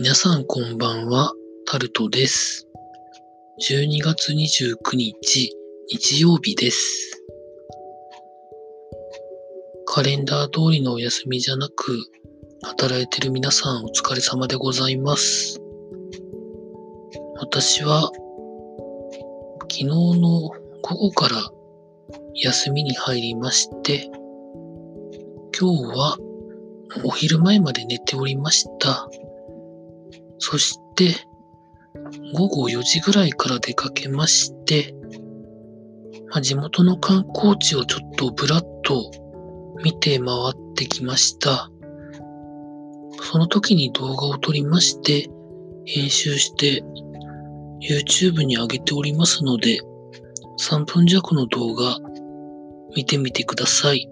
皆さんこんばんは、タルトです。12月29日、日曜日です。カレンダー通りのお休みじゃなく、働いてる皆さんお疲れ様でございます。私は、昨日の午後から休みに入りまして、今日はお昼前まで寝ておりました。そして、午後4時ぐらいから出かけまして、まあ、地元の観光地をちょっとぶらっと見て回ってきました。その時に動画を撮りまして、編集して YouTube に上げておりますので、3分弱の動画見てみてください。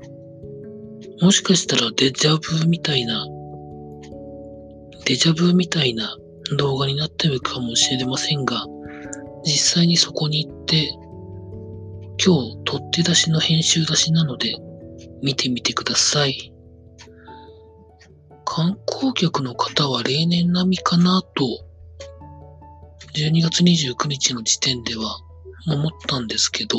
もしかしたらデジャブみたいな、デジャブみたいな動画になってるかもしれませんが、実際にそこに行って、今日取って出しの編集出しなので、見てみてください。観光客の方は例年並みかなと、12月29日の時点では思ったんですけど、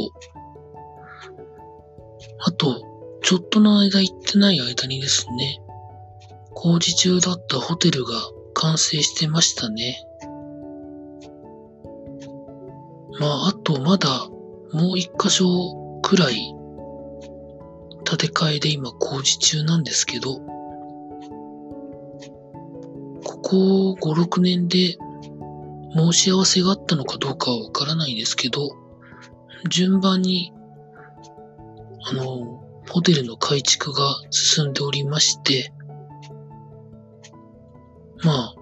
あと、ちょっとの間行ってない間にですね、工事中だったホテルが完成してましたね。まあ、あとまだもう一箇所くらい建て替えで今工事中なんですけど、ここ5、6年で申し合わせがあったのかどうかはわからないですけど、順番に、あの、ホテルの改築が進んでおりまして、まあ、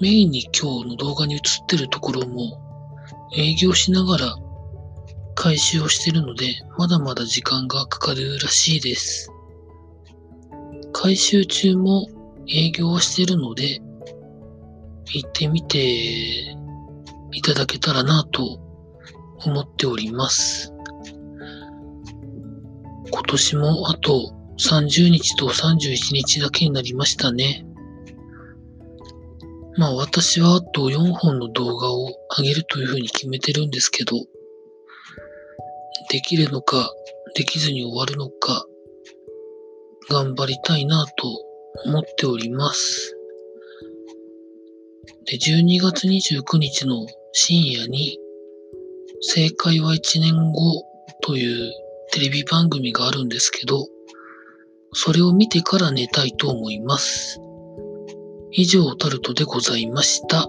メインに今日の動画に映ってるところも営業しながら回収をしてるので、まだまだ時間がかかるらしいです。回収中も営業はしてるので、行ってみていただけたらなと思っております。今年もあと30日と31日だけになりましたね。まあ私はあと4本の動画を上げるというふうに決めてるんですけど、できるのか、できずに終わるのか、頑張りたいなと思っております。で、12月29日の深夜に、正解は1年後というテレビ番組があるんですけど、それを見てから寝たいと思います。以上タルトでございました。